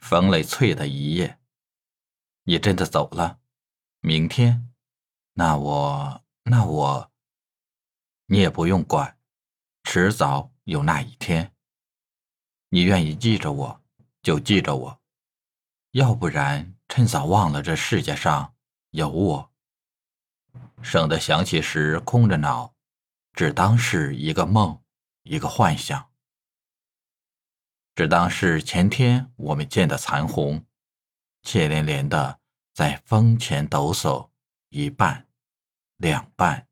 风雷翠的一夜。你真的走了？明天？那我……那我……你也不用管，迟早有那一天。你愿意记着我，就记着我；要不然，趁早忘了这世界上有我，省得想起时空着脑，只当是一个梦，一个幻想，只当是前天我们见的残红，怯连连的在风前抖擞，一半，两半，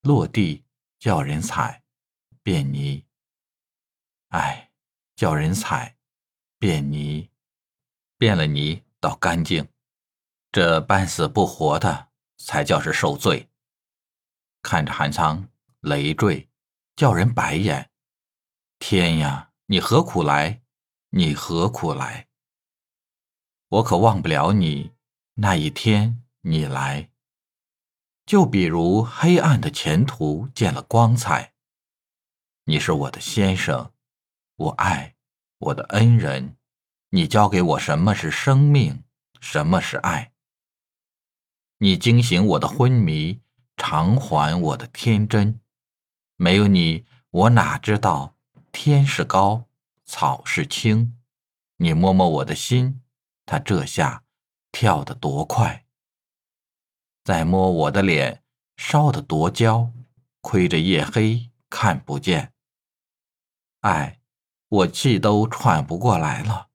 落地叫人踩，变泥。唉。叫人踩，变泥，变了泥倒干净，这半死不活的才叫是受罪。看着韩仓累赘，叫人白眼。天呀，你何苦来？你何苦来？我可忘不了你那一天你来。就比如黑暗的前途见了光彩，你是我的先生。我爱我的恩人，你教给我什么是生命，什么是爱。你惊醒我的昏迷，偿还我的天真。没有你，我哪知道天是高，草是青。你摸摸我的心，它这下跳得多快。再摸我的脸，烧得多焦，亏着夜黑看不见。哎。我气都喘不过来了，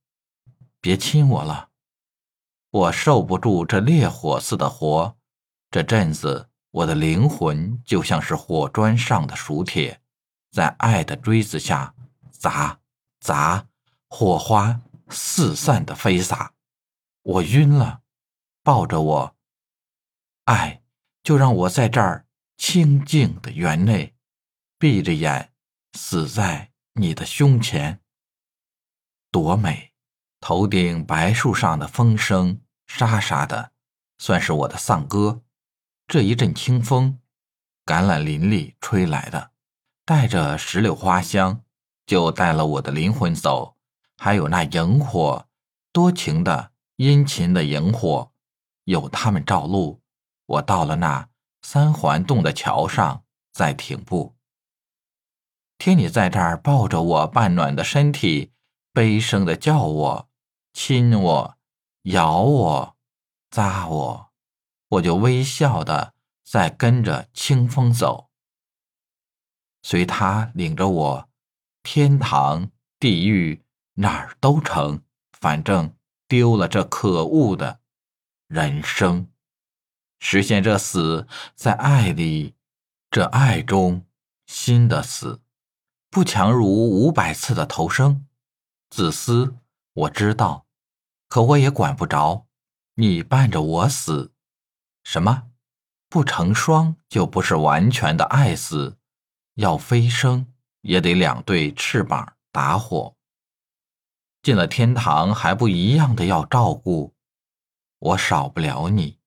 别亲我了，我受不住这烈火似的活。这阵子，我的灵魂就像是火砖上的熟铁，在爱的锥子下砸砸，火花四散的飞洒。我晕了，抱着我，爱就让我在这儿清静的园内，闭着眼死在。你的胸前多美，头顶白树上的风声沙沙的，算是我的丧歌。这一阵清风，橄榄林里吹来的，带着石榴花香，就带了我的灵魂走。还有那萤火，多情的殷勤的萤火，有他们照路。我到了那三环洞的桥上，再停步。听你在这儿抱着我半暖的身体，悲声的叫我，亲我，咬我，扎我，我就微笑的在跟着清风走，随他领着我，天堂地狱哪儿都成，反正丢了这可恶的人生，实现这死在爱里，这爱中心的死。不强如五百次的投生，自私，我知道，可我也管不着。你伴着我死，什么？不成双就不是完全的爱死，要飞升也得两对翅膀打火。进了天堂还不一样的要照顾，我少不了你，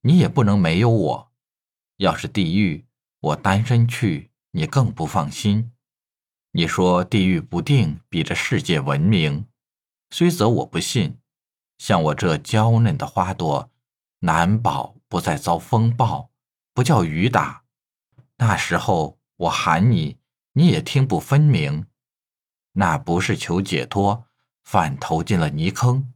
你也不能没有我。要是地狱，我单身去，你更不放心。你说地狱不定比这世界文明，虽则我不信。像我这娇嫩的花朵，难保不再遭风暴，不叫雨打。那时候我喊你，你也听不分明。那不是求解脱，反投进了泥坑，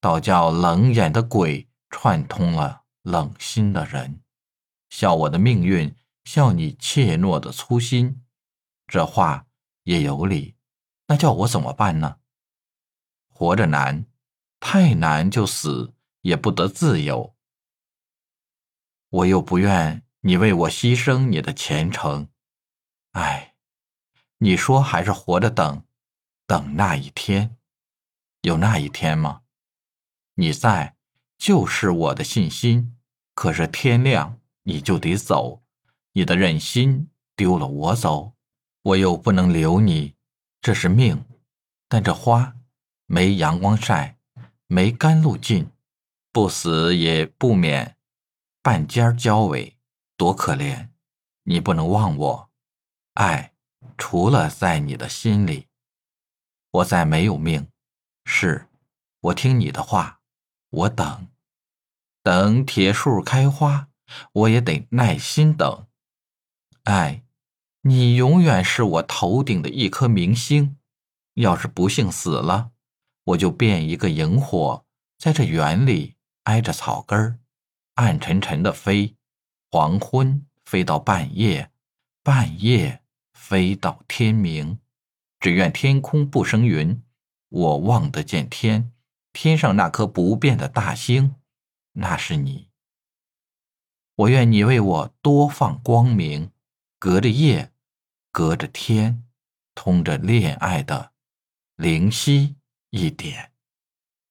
倒叫冷眼的鬼串通了冷心的人，笑我的命运，笑你怯懦的粗心。这话也有理，那叫我怎么办呢？活着难，太难就死也不得自由。我又不愿你为我牺牲你的前程，唉，你说还是活着等，等那一天，有那一天吗？你在就是我的信心，可是天亮你就得走，你的忍心丢了我走？我又不能留你，这是命。但这花没阳光晒，没甘露浸，不死也不免半尖焦尾，多可怜！你不能忘我，爱除了在你的心里，我再没有命。是我听你的话，我等，等铁树开花，我也得耐心等。爱，你永远是我头顶的一颗明星。要是不幸死了，我就变一个萤火，在这园里挨着草根儿，暗沉沉的飞。黄昏飞到半夜，半夜飞到天明。只愿天空不生云，我望得见天，天上那颗不变的大星，那是你。我愿你为我多放光明。隔着夜，隔着天，通着恋爱的灵犀一点。